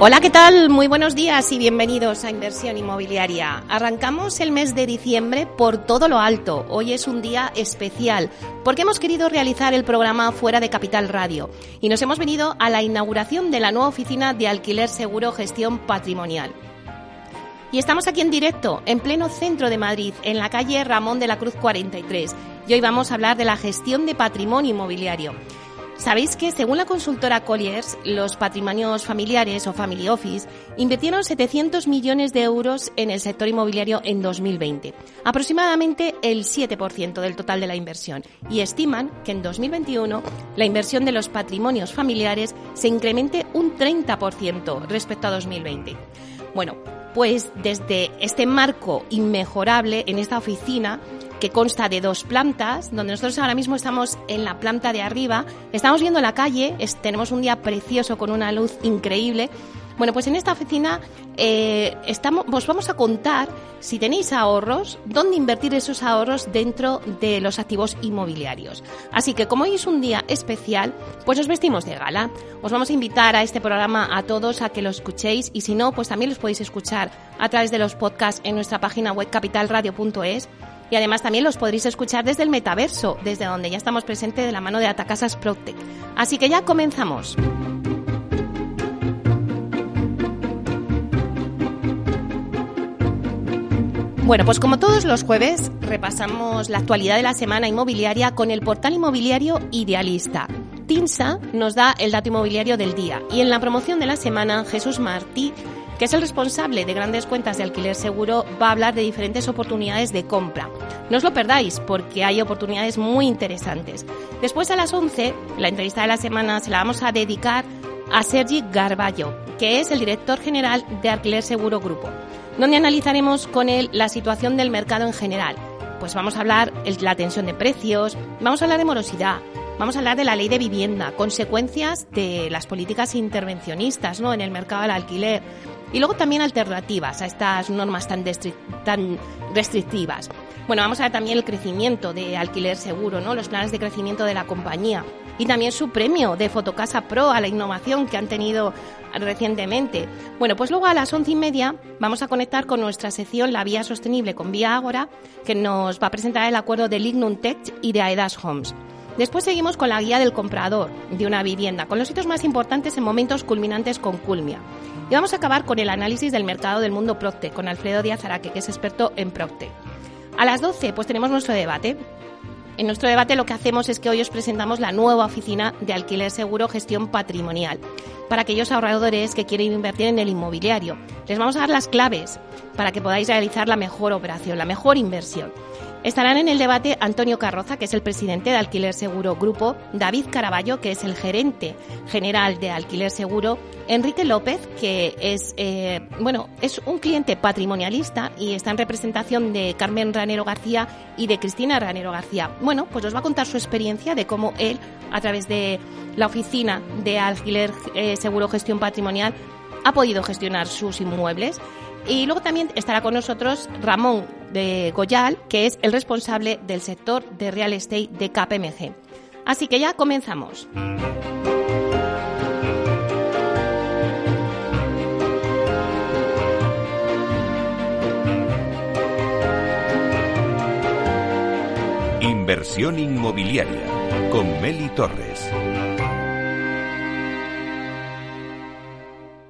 Hola, ¿qué tal? Muy buenos días y bienvenidos a Inversión Inmobiliaria. Arrancamos el mes de diciembre por todo lo alto. Hoy es un día especial porque hemos querido realizar el programa fuera de Capital Radio y nos hemos venido a la inauguración de la nueva oficina de alquiler seguro gestión patrimonial. Y estamos aquí en directo, en pleno centro de Madrid, en la calle Ramón de la Cruz 43. Y hoy vamos a hablar de la gestión de patrimonio inmobiliario. Sabéis que, según la consultora Colliers, los patrimonios familiares o family office invirtieron 700 millones de euros en el sector inmobiliario en 2020, aproximadamente el 7% del total de la inversión, y estiman que en 2021 la inversión de los patrimonios familiares se incremente un 30% respecto a 2020. Bueno, pues desde este marco inmejorable en esta oficina que consta de dos plantas, donde nosotros ahora mismo estamos en la planta de arriba, estamos viendo la calle, tenemos un día precioso con una luz increíble. Bueno, pues en esta oficina eh, estamos, os vamos a contar si tenéis ahorros, dónde invertir esos ahorros dentro de los activos inmobiliarios. Así que como hoy es un día especial, pues os vestimos de gala. Os vamos a invitar a este programa a todos a que lo escuchéis y si no, pues también los podéis escuchar a través de los podcasts en nuestra página web capitalradio.es y además también los podréis escuchar desde el metaverso, desde donde ya estamos presentes de la mano de Atacasas Protec. Así que ya comenzamos. Bueno, pues como todos los jueves, repasamos la actualidad de la semana inmobiliaria con el portal inmobiliario Idealista. TINSA nos da el dato inmobiliario del día y en la promoción de la semana Jesús Martí que es el responsable de grandes cuentas de alquiler seguro, va a hablar de diferentes oportunidades de compra. No os lo perdáis porque hay oportunidades muy interesantes. Después a las 11, la entrevista de la semana se la vamos a dedicar a Sergi Garballo, que es el director general de Alquiler Seguro Grupo, donde analizaremos con él la situación del mercado en general. Pues vamos a hablar de la tensión de precios, vamos a hablar de morosidad, vamos a hablar de la ley de vivienda, consecuencias de las políticas intervencionistas ¿no? en el mercado del alquiler, y luego también alternativas a estas normas tan, tan restrictivas. Bueno, vamos a ver también el crecimiento de alquiler seguro, ¿no? los planes de crecimiento de la compañía y también su premio de Fotocasa Pro a la innovación que han tenido recientemente. Bueno, pues luego a las once y media vamos a conectar con nuestra sección La Vía Sostenible con Vía Ágora, que nos va a presentar el acuerdo de Lignum Tech y de Aedas Homes. Después seguimos con la guía del comprador de una vivienda, con los hitos más importantes en momentos culminantes con Culmia. Y vamos a acabar con el análisis del mercado del mundo Procte, con Alfredo Díaz Araque, que es experto en Procte. A las 12, pues tenemos nuestro debate. En nuestro debate lo que hacemos es que hoy os presentamos la nueva oficina de alquiler seguro gestión patrimonial para aquellos ahorradores que quieren invertir en el inmobiliario. Les vamos a dar las claves para que podáis realizar la mejor operación, la mejor inversión. Estarán en el debate Antonio Carroza, que es el presidente de Alquiler Seguro Grupo, David Caraballo, que es el gerente general de Alquiler Seguro, Enrique López, que es eh, bueno es un cliente patrimonialista y está en representación de Carmen Ranero García y de Cristina Ranero García. Bueno, pues os va a contar su experiencia de cómo él, a través de la oficina de Alquiler eh, Seguro Gestión Patrimonial, ha podido gestionar sus inmuebles y luego también estará con nosotros Ramón de Goyal, que es el responsable del sector de real estate de KPMG. Así que ya comenzamos. Inversión inmobiliaria con Meli Torres.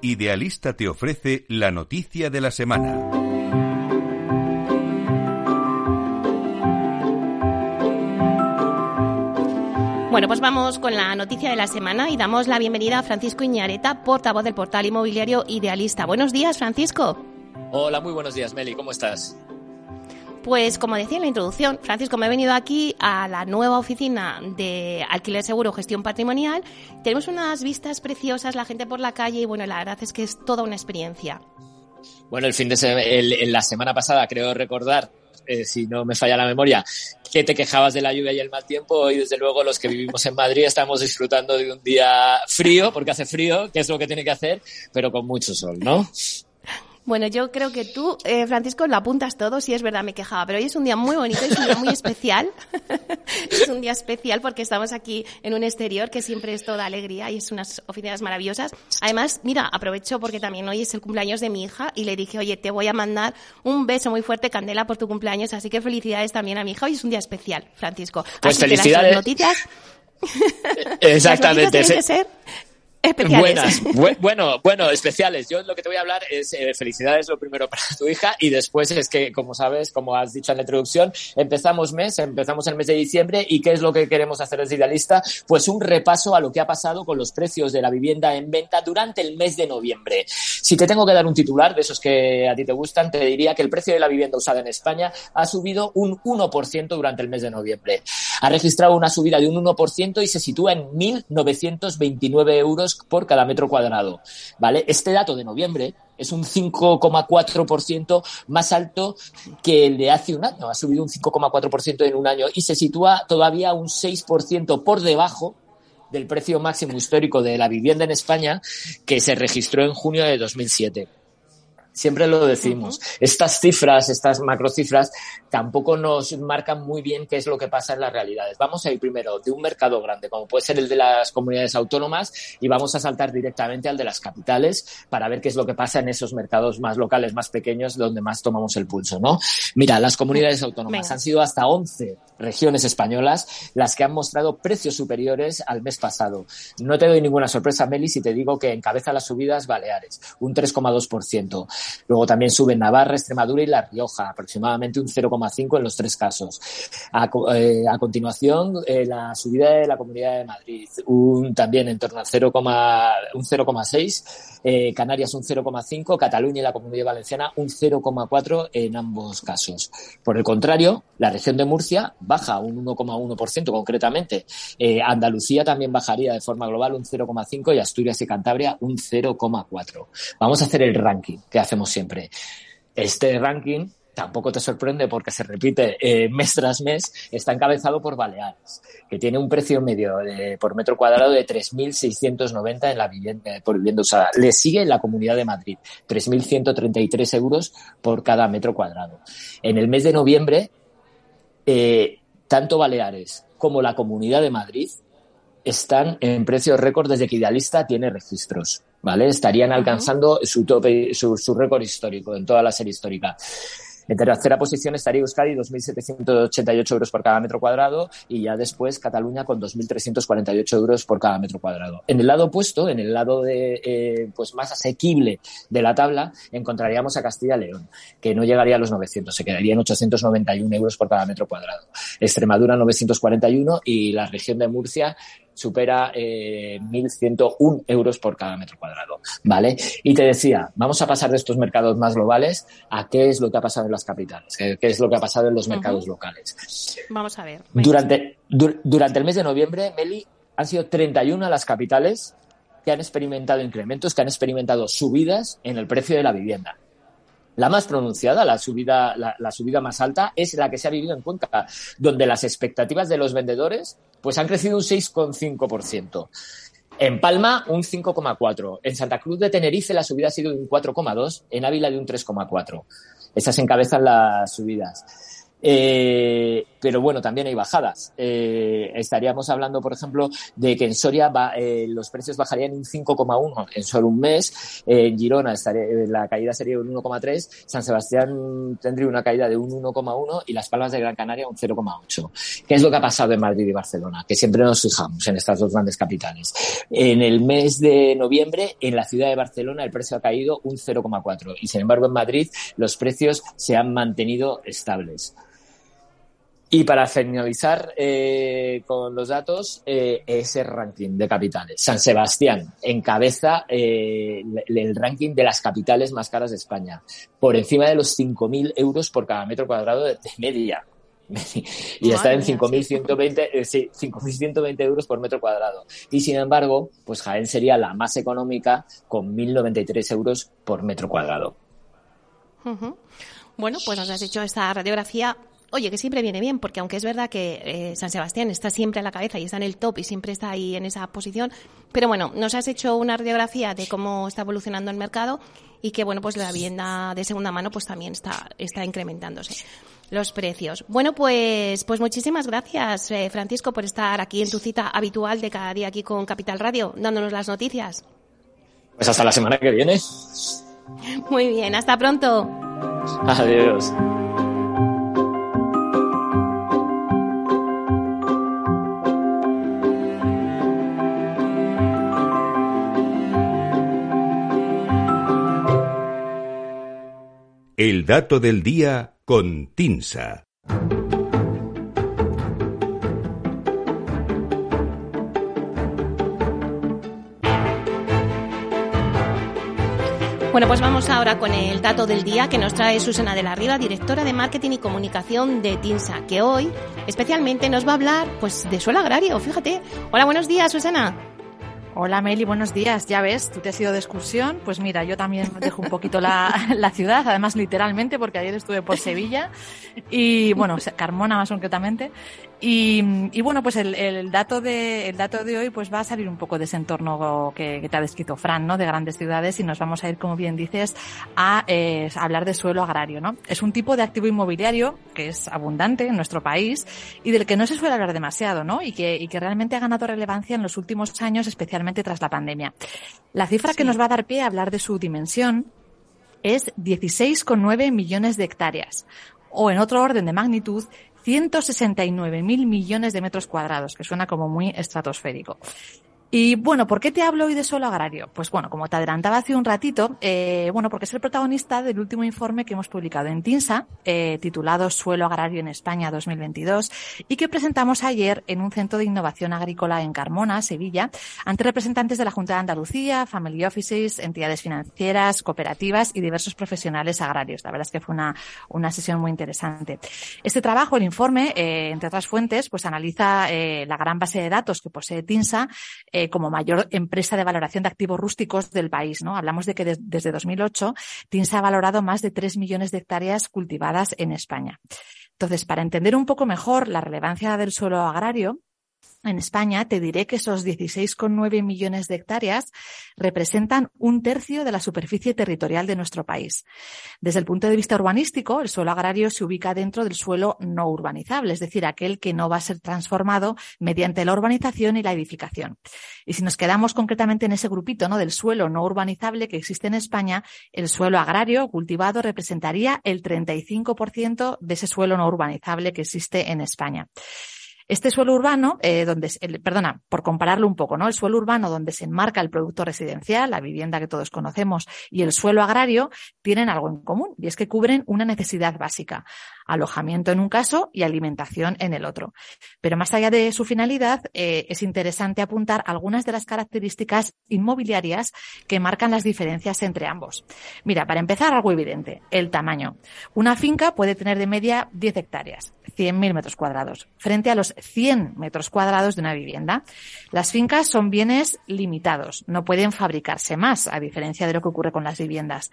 Idealista te ofrece la noticia de la semana. Bueno, pues vamos con la noticia de la semana y damos la bienvenida a Francisco Iñareta, portavoz del portal inmobiliario Idealista. Buenos días, Francisco. Hola, muy buenos días, Meli. ¿Cómo estás? Pues como decía en la introducción, Francisco, me he venido aquí a la nueva oficina de alquiler seguro, gestión patrimonial. Tenemos unas vistas preciosas, la gente por la calle y bueno, la verdad es que es toda una experiencia. Bueno, el fin de semana, la semana pasada, creo recordar, eh, si no me falla la memoria, que te quejabas de la lluvia y el mal tiempo y desde luego los que vivimos en Madrid estamos disfrutando de un día frío, porque hace frío, que es lo que tiene que hacer, pero con mucho sol, ¿no? Bueno, yo creo que tú, eh, Francisco, lo apuntas todo, si es verdad, me quejaba, pero hoy es un día muy bonito, es un día muy especial. es un día especial porque estamos aquí en un exterior que siempre es toda alegría y es unas oficinas maravillosas. Además, mira, aprovecho porque también hoy es el cumpleaños de mi hija y le dije, oye, te voy a mandar un beso muy fuerte, Candela, por tu cumpleaños, así que felicidades también a mi hija. Hoy es un día especial, Francisco. Pues felicidades. las noticias... Exactamente. Las noticias Especiales. Buenas. bueno, bueno, especiales. Yo lo que te voy a hablar es eh, felicidades lo primero para tu hija y después es que, como sabes, como has dicho en la introducción, empezamos mes, empezamos el mes de diciembre y ¿qué es lo que queremos hacer desde Idealista? Pues un repaso a lo que ha pasado con los precios de la vivienda en venta durante el mes de noviembre. Si te tengo que dar un titular de esos que a ti te gustan, te diría que el precio de la vivienda usada en España ha subido un 1% durante el mes de noviembre. Ha registrado una subida de un 1% y se sitúa en 1.929 euros por cada metro cuadrado. ¿Vale? Este dato de noviembre es un 5,4% más alto que el de hace un año. Ha subido un 5,4% en un año y se sitúa todavía un 6% por debajo del precio máximo histórico de la vivienda en España que se registró en junio de 2007. Siempre lo decimos. Estas cifras, estas macrocifras, tampoco nos marcan muy bien qué es lo que pasa en las realidades. Vamos a ir primero de un mercado grande, como puede ser el de las comunidades autónomas, y vamos a saltar directamente al de las capitales para ver qué es lo que pasa en esos mercados más locales, más pequeños, donde más tomamos el pulso, ¿no? Mira, las comunidades autónomas han sido hasta 11 regiones españolas las que han mostrado precios superiores al mes pasado. No te doy ninguna sorpresa, Meli, si te digo que encabeza las subidas Baleares, un 3,2%. Luego también suben Navarra, Extremadura y La Rioja, aproximadamente un 0,5 en los tres casos. A, eh, continuación, eh, la subida de la Comunidad de Madrid, un, también en torno al 0, un 0,6. Eh, Canarias un 0,5, Cataluña y la Comunidad Valenciana un 0,4 en ambos casos. Por el contrario, la región de Murcia baja un 1,1% concretamente. Andalucía también bajaría de forma global un 0,5 y Asturias y Cantabria un 0,4. Vamos a hacer el ranking que hacemos siempre. Este ranking tampoco te sorprende porque se repite eh, mes tras mes, está encabezado por Baleares, que tiene un precio medio por metro cuadrado de 3.690 en la vivienda, por vivienda usada. Le sigue la Comunidad de Madrid, 3.133 euros por cada metro cuadrado. En el mes de noviembre, eh, tanto Baleares como la Comunidad de Madrid están en precios récord desde que Idealista tiene registros. ¿Vale? Estarían alcanzando su tope, su, su récord histórico en toda la serie histórica. En tercera posición estaría Euskadi, 2.788 euros por cada metro cuadrado, y ya después Cataluña con 2.348 euros por cada metro cuadrado. En el lado opuesto, en el lado de, eh, pues más asequible de la tabla, encontraríamos a Castilla y León, que no llegaría a los 900, se quedaría en 891 euros por cada metro cuadrado. Extremadura 941 y la región de Murcia supera eh, 1.101 euros por cada metro cuadrado, ¿vale? Y te decía, vamos a pasar de estos mercados más globales a qué es lo que ha pasado en las capitales, qué, es lo que ha pasado en los mercados locales. Vamos a ver. Durante, durante el mes de noviembre, Meli, han sido 31 las capitales que han experimentado incrementos, que han experimentado subidas en el precio de la vivienda. La más pronunciada, la subida, la, la, subida más alta, es la que se ha vivido en Cuenca, donde las expectativas de los vendedores pues han crecido un 6,5%. En Palma, un 5,4%. En Santa Cruz de Tenerife, la subida ha sido de un 4,2%. En Ávila, de un 3,4%. Esas encabezan las subidas. Eh, pero bueno, también hay bajadas. Eh, estaríamos hablando, por ejemplo, de que en Soria eh, los precios bajarían un 5,1 en solo un mes. en Girona estaría, eh, la caída sería un 1,3. San Sebastián tendría una caída de un 1,1 y Las Palmas de Gran Canaria un 0,8. ¿Qué es lo que ha pasado en Madrid y Barcelona? Que siempre nos fijamos en estas dos grandes capitales. En el mes de noviembre, en la ciudad de Barcelona, el precio ha caído un 0,4 y sin embargo en Madrid los precios se han mantenido estables. Y para finalizar eh, con los datos, eh, ese ranking de capitales. San Sebastián encabeza eh, el ranking de las capitales más caras de España, por encima de los 5.000 euros por cada metro cuadrado de, media. y está en 5.120 eh, sí, 5.120 euros por metro cuadrado. Y sin embargo, pues Jaén sería la más económica con 1.093 euros por metro cuadrado. Bueno, pues nos has hecho esta radiografía Oye, que siempre viene bien, porque aunque es verdad que eh, San Sebastián está siempre a la cabeza y está en el top y siempre está ahí en esa posición, pero bueno, nos has hecho una radiografía de cómo está evolucionando el mercado y que, bueno, pues la vivienda de segunda mano pues también está, está incrementándose los precios. Bueno, pues, pues muchísimas gracias, eh, Francisco, por estar aquí en tu cita habitual de cada día aquí con Capital Radio, dándonos las noticias. Pues hasta la semana que viene. Muy bien, hasta pronto. Adiós. El dato del día con Tinsa. Bueno, pues vamos ahora con el dato del día que nos trae Susana de la Riva, directora de Marketing y Comunicación de TINSA, que hoy especialmente nos va a hablar pues de suelo agrario, fíjate. Hola, buenos días, Susana. Hola Meli, buenos días. Ya ves, tú te has ido de excursión. Pues mira, yo también dejo un poquito la, la, ciudad, además literalmente, porque ayer estuve por Sevilla y, bueno, Carmona más concretamente. Y, y bueno, pues el, el, dato de, el dato de hoy pues va a salir un poco de ese entorno que, que te ha descrito Fran, ¿no? De grandes ciudades y nos vamos a ir, como bien dices, a, eh, a hablar de suelo agrario, ¿no? Es un tipo de activo inmobiliario que es abundante en nuestro país y del que no se suele hablar demasiado, ¿no? Y que, y que realmente ha ganado relevancia en los últimos años, especialmente tras la pandemia. La cifra sí. que nos va a dar pie a hablar de su dimensión es 16,9 millones de hectáreas, o en otro orden de magnitud, 169.000 millones de metros cuadrados, que suena como muy estratosférico. Y bueno, ¿por qué te hablo hoy de suelo agrario? Pues bueno, como te adelantaba hace un ratito, eh, bueno, porque es el protagonista del último informe que hemos publicado en TINSA, eh, titulado Suelo Agrario en España 2022, y que presentamos ayer en un centro de innovación agrícola en Carmona, Sevilla, ante representantes de la Junta de Andalucía, family offices, entidades financieras, cooperativas y diversos profesionales agrarios. La verdad es que fue una, una sesión muy interesante. Este trabajo, el informe, eh, entre otras fuentes, pues analiza la gran base de datos que posee TINSA, eh, como mayor empresa de valoración de activos rústicos del país. ¿no? Hablamos de que de, desde 2008 TINSA ha valorado más de 3 millones de hectáreas cultivadas en España. Entonces, para entender un poco mejor la relevancia del suelo agrario, en España, te diré que esos 16,9 millones de hectáreas representan un tercio de la superficie territorial de nuestro país. Desde el punto de vista urbanístico, el suelo agrario se ubica dentro del suelo no urbanizable, es decir, aquel que no va a ser transformado mediante la urbanización y la edificación. Y si nos quedamos concretamente en ese grupito ¿no? del suelo no urbanizable que existe en España, el suelo agrario cultivado representaría el 35% de ese suelo no urbanizable que existe en España. Este suelo urbano, eh, donde, el, perdona, por compararlo un poco, ¿no? El suelo urbano donde se enmarca el producto residencial, la vivienda que todos conocemos, y el suelo agrario tienen algo en común, y es que cubren una necesidad básica alojamiento en un caso y alimentación en el otro. Pero más allá de su finalidad, eh, es interesante apuntar algunas de las características inmobiliarias que marcan las diferencias entre ambos. Mira, para empezar, algo evidente, el tamaño. Una finca puede tener de media 10 hectáreas, 100.000 metros cuadrados, frente a los 100 metros cuadrados de una vivienda. Las fincas son bienes limitados, no pueden fabricarse más, a diferencia de lo que ocurre con las viviendas.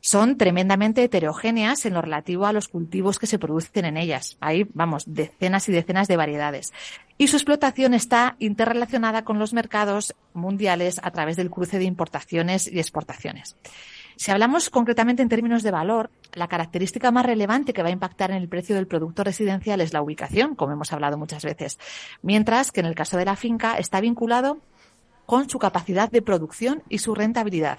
Son tremendamente heterogéneas en lo relativo a los cultivos que se producen en ellas. Hay, vamos, decenas y decenas de variedades. Y su explotación está interrelacionada con los mercados mundiales a través del cruce de importaciones y exportaciones. Si hablamos concretamente en términos de valor, la característica más relevante que va a impactar en el precio del producto residencial es la ubicación, como hemos hablado muchas veces, mientras que en el caso de la finca está vinculado con su capacidad de producción y su rentabilidad.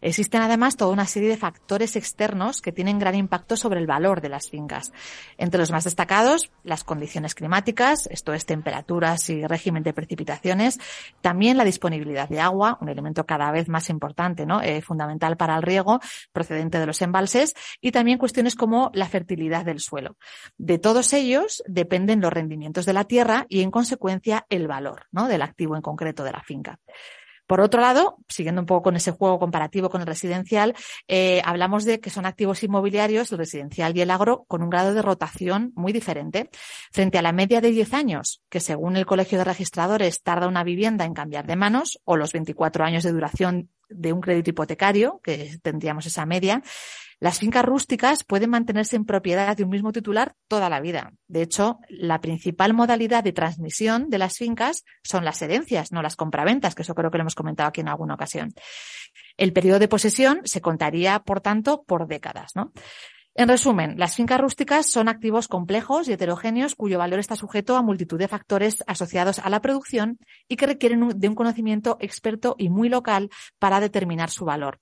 Existen además toda una serie de factores externos que tienen gran impacto sobre el valor de las fincas. Entre los más destacados, las condiciones climáticas, esto es temperaturas y régimen de precipitaciones, también la disponibilidad de agua, un elemento cada vez más importante, ¿no? Eh, fundamental para el riego procedente de los embalses, y también cuestiones como la fertilidad del suelo. De todos ellos dependen los rendimientos de la tierra y, en consecuencia, el valor ¿no? del activo en concreto de la finca. Por otro lado, siguiendo un poco con ese juego comparativo con el residencial, eh, hablamos de que son activos inmobiliarios, el residencial y el agro, con un grado de rotación muy diferente. Frente a la media de 10 años, que según el Colegio de Registradores tarda una vivienda en cambiar de manos, o los 24 años de duración de un crédito hipotecario, que tendríamos esa media, las fincas rústicas pueden mantenerse en propiedad de un mismo titular toda la vida. De hecho, la principal modalidad de transmisión de las fincas son las herencias, no las compraventas, que eso creo que lo hemos comentado aquí en alguna ocasión. El periodo de posesión se contaría, por tanto, por décadas, ¿no? En resumen, las fincas rústicas son activos complejos y heterogéneos cuyo valor está sujeto a multitud de factores asociados a la producción y que requieren de un conocimiento experto y muy local para determinar su valor.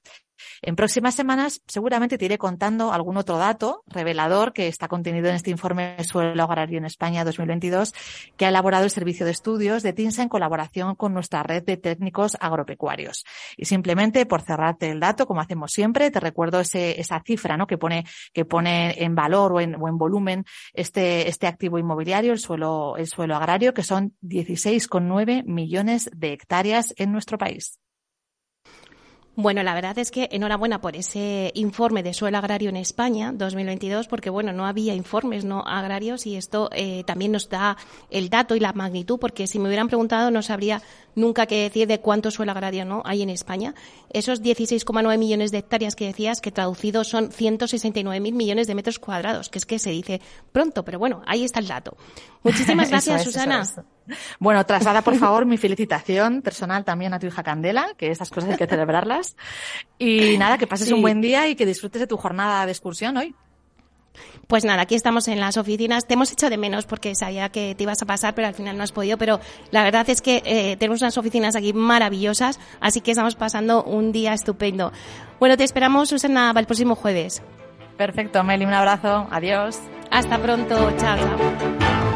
En próximas semanas seguramente te iré contando algún otro dato revelador que está contenido en este informe Suelo Agrario en España 2022 que ha elaborado el Servicio de Estudios de TINSA en colaboración con nuestra red de técnicos agropecuarios. Y simplemente por cerrarte el dato, como hacemos siempre, te recuerdo esa cifra ¿no? que, pone, que pone en valor o en, o en volumen este, este activo inmobiliario, el suelo, el suelo agrario, que son 16,9 millones de hectáreas en nuestro país. Bueno, la verdad es que enhorabuena por ese informe de suelo agrario en España 2022, porque bueno, no había informes no agrarios y esto eh, también nos da el dato y la magnitud, porque si me hubieran preguntado no sabría nunca qué decir de cuánto suelo agrario no hay en España. Esos 16,9 millones de hectáreas que decías, que traducido son 169.000 millones de metros cuadrados, que es que se dice pronto, pero bueno, ahí está el dato. Muchísimas gracias, Susana. Bueno, traslada por favor mi felicitación personal también a tu hija Candela, que esas cosas hay que celebrarlas. Y nada, que pases un buen día y que disfrutes de tu jornada de excursión hoy. Pues nada, aquí estamos en las oficinas. Te hemos hecho de menos porque sabía que te ibas a pasar, pero al final no has podido. Pero la verdad es que eh, tenemos unas oficinas aquí maravillosas, así que estamos pasando un día estupendo. Bueno, te esperamos, Susana, para el próximo jueves. Perfecto, Meli, un abrazo. Adiós. Hasta pronto. Chao, chao.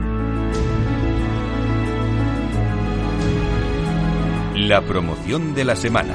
La promoción de la semana.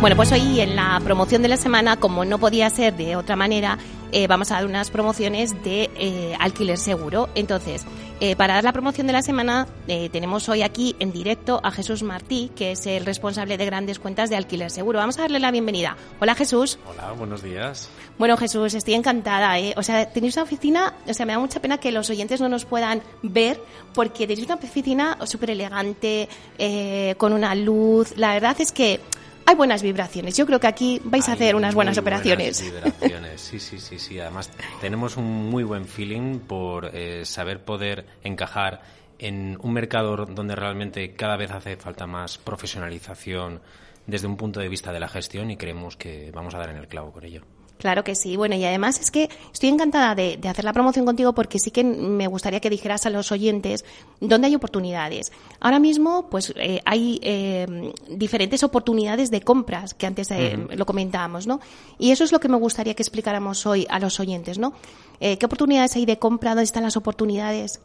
Bueno, pues hoy en la promoción de la semana, como no podía ser de otra manera, eh, vamos a dar unas promociones de eh, alquiler seguro. Entonces, eh, para dar la promoción de la semana, tenemos hoy aquí en directo a Jesús Martí, que es el responsable de grandes cuentas de alquiler seguro. Vamos a darle la bienvenida. Hola Jesús. Hola, buenos días. Bueno Jesús, estoy encantada. O sea, tenéis una oficina, o sea, me da mucha pena que los oyentes no nos puedan ver, porque tenéis una oficina súper elegante, con una luz. La verdad es que hay buenas vibraciones. Yo creo que aquí vais a hacer unas buenas operaciones. vibraciones, sí, sí, sí, sí. Además, tenemos un muy buen feeling por eh, saber poder encajar en un mercado donde realmente cada vez hace falta más profesionalización desde un punto de vista de la gestión y creemos que vamos a dar en el clavo con ello. Claro que sí. Bueno, y además es que estoy encantada de, hacer la promoción contigo porque sí que me gustaría que dijeras a los oyentes dónde hay oportunidades. Ahora mismo, pues eh, hay eh, diferentes oportunidades de compras que antes eh, lo comentábamos, ¿no? Y eso es lo que me gustaría que explicáramos hoy a los oyentes, ¿no? ¿Qué oportunidades hay de compra? ¿Dónde están las oportunidades?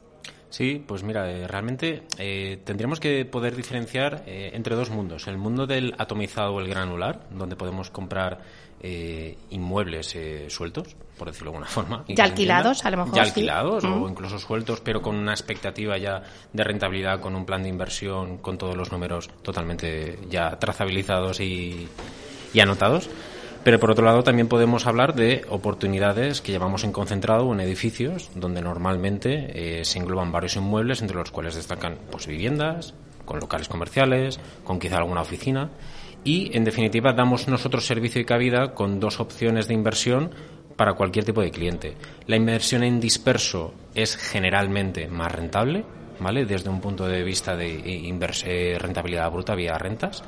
Sí, pues mira, eh, realmente eh, tendríamos que poder diferenciar eh, entre dos mundos. El mundo del atomizado o el granular, donde podemos comprar eh, inmuebles eh, sueltos, por decirlo de alguna forma. Ya alquilados, a lo mejor. Ya alquilados o incluso sueltos, pero con una expectativa ya de rentabilidad, con un plan de inversión, con todos los números totalmente ya trazabilizados y, y anotados. Pero por otro lado también podemos hablar de oportunidades que llevamos en concentrado en edificios donde normalmente eh, se engloban varios inmuebles entre los cuales destacan pues viviendas, con locales comerciales, con quizá alguna oficina y en definitiva damos nosotros servicio y cabida con dos opciones de inversión para cualquier tipo de cliente. La inversión en disperso es generalmente más rentable, ¿vale? Desde un punto de vista de eh, rentabilidad bruta vía rentas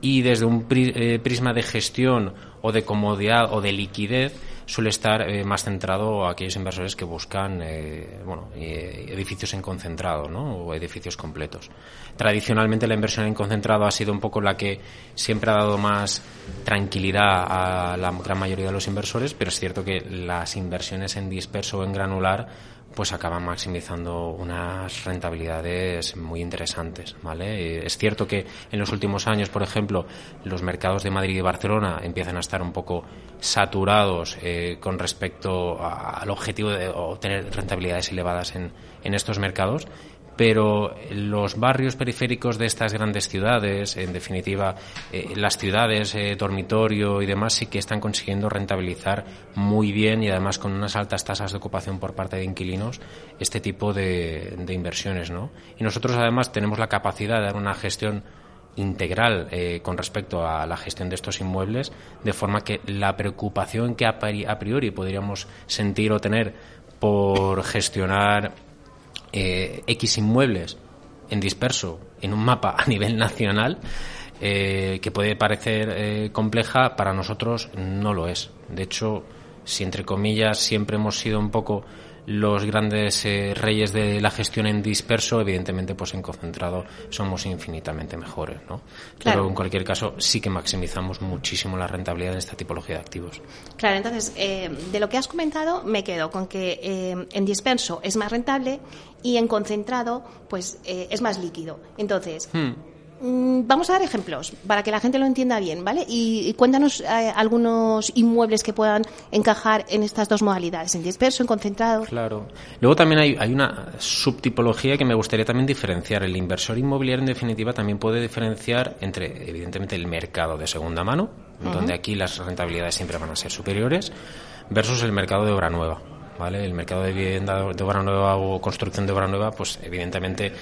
y desde un eh, prisma de gestión o de comodidad o de liquidez suele estar eh, más centrado a aquellos inversores que buscan eh, bueno, edificios en concentrado ¿no? o edificios completos. Tradicionalmente la inversión en concentrado ha sido un poco la que siempre ha dado más tranquilidad a la gran mayoría de los inversores, pero es cierto que las inversiones en disperso o en granular pues acaban maximizando unas rentabilidades muy interesantes, ¿vale? Es cierto que en los últimos años, por ejemplo, los mercados de Madrid y Barcelona empiezan a estar un poco saturados eh, con respecto al objetivo de obtener rentabilidades elevadas en, en estos mercados, pero los barrios periféricos de estas grandes ciudades, en definitiva, eh, las ciudades, eh, dormitorio y demás, sí que están consiguiendo rentabilizar muy bien y además con unas altas tasas de ocupación por parte de inquilinos este tipo de, inversiones, ¿no? Y nosotros además tenemos la capacidad de dar una gestión integral eh, con respecto a la gestión de estos inmuebles, de forma que la preocupación que a priori podríamos sentir o tener por gestionar eh, X inmuebles en disperso en un mapa a nivel nacional, eh, que puede parecer eh, compleja, para nosotros no lo es. De hecho, si entre comillas siempre hemos sido un poco los grandes eh, reyes de la gestión en disperso, evidentemente, pues en concentrado somos infinitamente mejores, ¿no? Pero en cualquier caso sí que maximizamos muchísimo la rentabilidad de esta tipología de activos. Claro, entonces, eh, de lo que has comentado, me quedo con que eh, en disperso es más rentable y en concentrado, pues es más líquido. Entonces, hmm. Mm, vamos a dar ejemplos para que la gente lo entienda bien, ¿vale? Y, cuéntanos eh, algunos inmuebles que puedan encajar en estas dos modalidades, en disperso, en concentrado. Claro. Luego también hay, hay una subtipología que me gustaría también diferenciar. El inversor inmobiliario, en definitiva, también puede diferenciar entre, evidentemente, el mercado de segunda mano, donde aquí las rentabilidades siempre van a ser superiores, versus el mercado de obra nueva. ¿Vale? El mercado de vivienda de obra nueva o construcción de obra nueva, pues evidentemente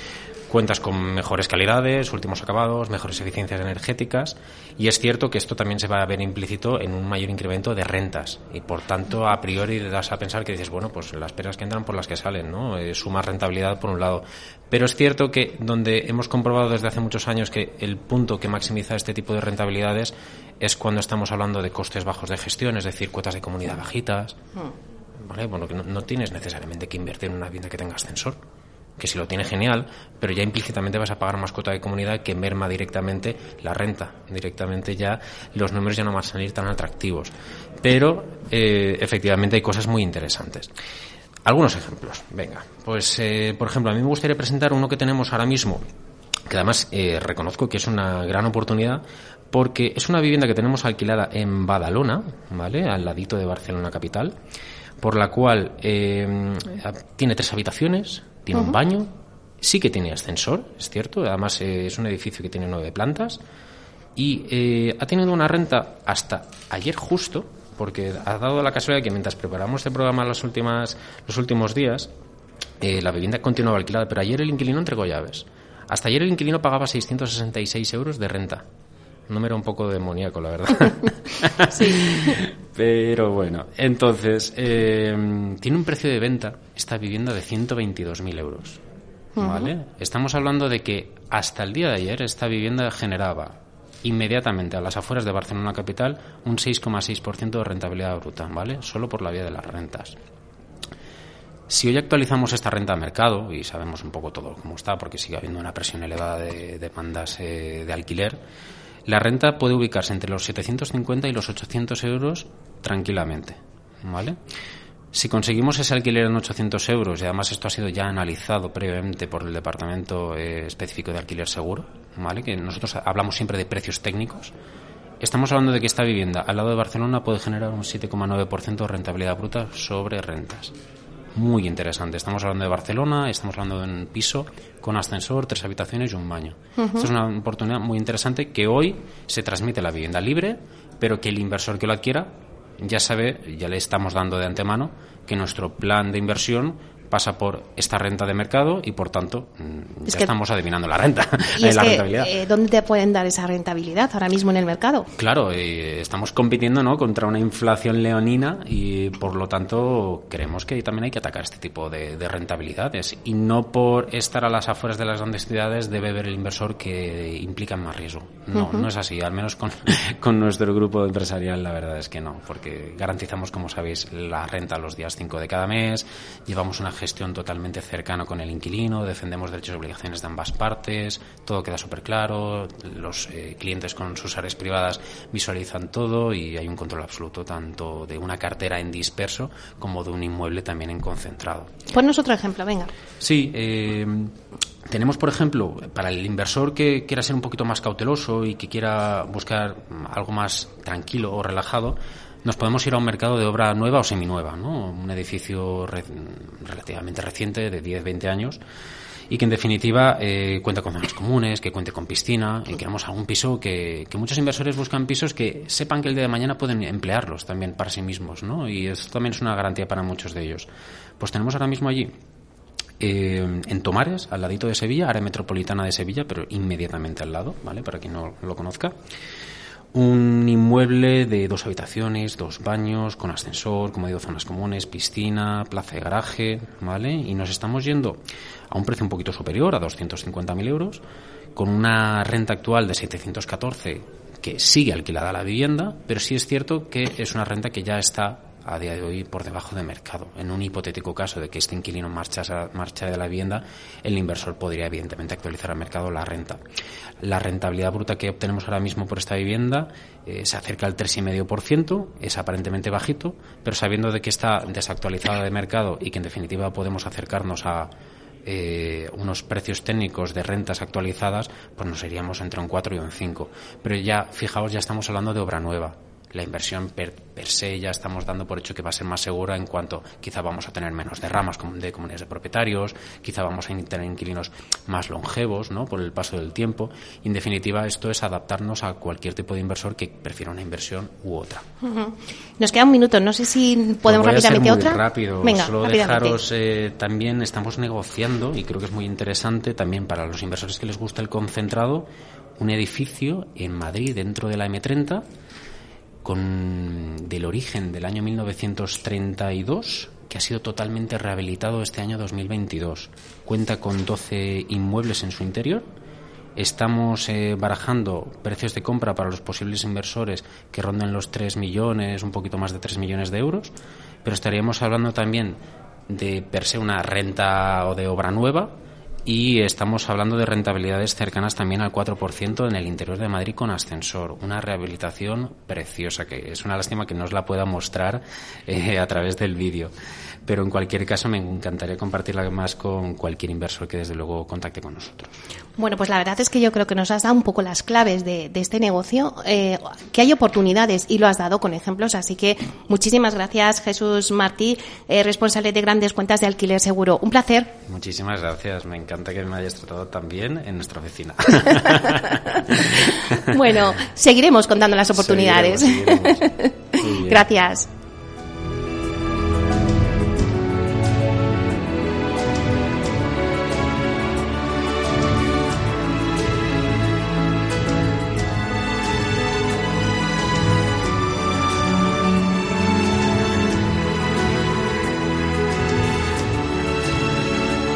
cuentas con mejores calidades, últimos acabados, mejores eficiencias energéticas y es cierto que esto también se va a ver implícito en un mayor incremento de rentas y por tanto a priori das a pensar que dices, bueno, pues las peras que entran por las que salen, ¿no? Eh, suma rentabilidad por un lado. Pero es cierto que donde hemos comprobado desde hace muchos años que el punto que maximiza este tipo de rentabilidades es cuando estamos hablando de costes bajos de gestión, es decir, cuotas de comunidad bajitas. Hmm. ¿Vale? Bueno, que no, no tienes necesariamente que invertir en una vivienda que tenga ascensor que si lo tiene genial, pero ya implícitamente vas a pagar más cuota de comunidad que merma directamente la renta. Directamente ya los números ya no van a salir tan atractivos. Pero eh, efectivamente hay cosas muy interesantes. Algunos ejemplos. Venga, pues eh, por ejemplo, a mí me gustaría presentar uno que tenemos ahora mismo, que además eh, reconozco que es una gran oportunidad porque es una vivienda que tenemos alquilada en Badalona, ¿vale? Al ladito de Barcelona capital, por la cual tiene tres habitaciones, tiene un baño, sí que tiene ascensor, es cierto, además eh, es un edificio que tiene nueve plantas y eh, ha tenido una renta hasta ayer justo, porque ha dado la casualidad que mientras preparamos este programa las últimas, los últimos días, eh, la vivienda continuaba alquilada, pero ayer el inquilino entregó llaves. Hasta ayer el inquilino pagaba 666 euros de renta. Número un poco demoníaco, la verdad. sí. Pero bueno, entonces, eh, tiene un precio de venta esta vivienda de 122.000 euros. ¿Vale? Estamos hablando de que hasta el día de ayer esta vivienda generaba inmediatamente a las afueras de Barcelona capital un 6,6% de rentabilidad bruta, ¿vale? Solo por la vía de las rentas. Si hoy actualizamos esta renta de mercado, y sabemos un poco todo cómo está, porque sigue habiendo una presión elevada de demandas eh, de alquiler, la renta puede ubicarse entre los 750 y los 800 euros tranquilamente, ¿vale? Si conseguimos ese alquiler en 800 euros, y además esto ha sido ya analizado previamente por el Departamento eh, Específico de Alquiler Seguro, ¿vale? Que nosotros hablamos siempre de precios técnicos, estamos hablando de que esta vivienda al lado de Barcelona puede generar un 7,9% de rentabilidad bruta sobre rentas. Muy interesante. Estamos hablando de Barcelona, estamos hablando de un piso con ascensor, tres habitaciones y un baño. Es una oportunidad muy interesante que hoy se transmite la vivienda libre, pero que el inversor que lo adquiera ya sabe, ya le estamos dando de antemano, que nuestro plan de inversión pasa por esta renta de mercado y por tanto mm, ya estamos adivinando la renta, y la que, rentabilidad. eh, ¿Dónde te pueden dar esa rentabilidad ahora mismo en el mercado? Claro, eh, estamos compitiendo ¿no? contra una inflación leonina y por lo tanto creemos que también hay que atacar este tipo de, de rentabilidades y no por estar a las afueras de las grandes ciudades debe ver el inversor que implican más riesgo. No, no es así, al menos con, con nuestro grupo empresarial la verdad es que no, porque garantizamos, como sabéis, la renta los días 5 de cada mes, llevamos una gestión totalmente cercana con el inquilino, defendemos derechos y obligaciones de ambas partes, todo queda súper claro, los eh, clientes con sus áreas privadas visualizan todo y hay un control absoluto tanto de una cartera en disperso como de un inmueble también en concentrado. Ponnos otro ejemplo, venga. Sí, eh, tenemos, por ejemplo, para el inversor que quiera ser un poquito más cauteloso y que quiera buscar algo más tranquilo o relajado, nos podemos ir a un mercado de obra nueva o seminueva, ¿no? Un edificio re- relativamente reciente, de 10, 20 años, y que en definitiva eh, cuenta con zonas comunes, que cuente con piscina, y queremos algún piso que, que muchos inversores buscan pisos que sepan que el día de mañana pueden emplearlos también para sí mismos, ¿no? Y esto también es una garantía para muchos de ellos. Pues tenemos ahora mismo allí eh, en Tomares, al ladito de Sevilla, área metropolitana de Sevilla, pero inmediatamente al lado, ¿vale? Para quien no lo conozca. Un inmueble de dos habitaciones, dos baños, con ascensor, como digo, zonas comunes, piscina, plaza de garaje, ¿vale? Y nos estamos yendo a un precio un poquito superior, a 250.000 euros, con una renta actual de 714 que sigue alquilada la vivienda, pero sí es cierto que es una renta que ya está a día de hoy por debajo de mercado. En un hipotético caso de que este inquilino marchase, marcha de la vivienda, el inversor podría evidentemente actualizar al mercado la renta. La rentabilidad bruta que obtenemos ahora mismo por esta vivienda eh, se acerca al 3,5%, es aparentemente bajito, pero sabiendo de que está desactualizada de mercado y que en definitiva podemos acercarnos a eh, unos precios técnicos de rentas actualizadas, pues nos iríamos entre un 4 y un 5. Pero ya, fijaos, ya estamos hablando de obra nueva. La inversión per, per se ya estamos dando por hecho que va a ser más segura en cuanto quizá vamos a tener menos derramas de comunidades de propietarios, quizá vamos a tener inquilinos más longevos ¿no? por el paso del tiempo. Y en definitiva, esto es adaptarnos a cualquier tipo de inversor que prefiera una inversión u otra. Nos queda un minuto, no sé si podemos rápidamente muy otra. rápido. Venga, Solo dejaros eh, también estamos negociando y creo que es muy interesante también para los inversores que les gusta el concentrado un edificio en Madrid dentro de la M30 con del origen del año 1932 que ha sido totalmente rehabilitado este año 2022. Cuenta con 12 inmuebles en su interior. Estamos eh, barajando precios de compra para los posibles inversores que ronden los 3 millones, un poquito más de 3 millones de euros, pero estaríamos hablando también de per se una renta o de obra nueva y estamos hablando de rentabilidades cercanas también al 4% en el interior de Madrid con ascensor. Una rehabilitación preciosa, que es una lástima que no os la pueda mostrar eh, a través del vídeo. Pero en cualquier caso me encantaría compartirla más con cualquier inversor que desde luego contacte con nosotros. Bueno, pues la verdad es que yo creo que nos has dado un poco las claves de, de este negocio, eh, que hay oportunidades y lo has dado con ejemplos. Así que muchísimas gracias, Jesús Martí, eh, responsable de grandes cuentas de alquiler seguro. Un placer. Muchísimas gracias. Me encanta que me hayas tratado tan bien en nuestra oficina. bueno, seguiremos contando las oportunidades. Seguiremos, seguiremos. Gracias.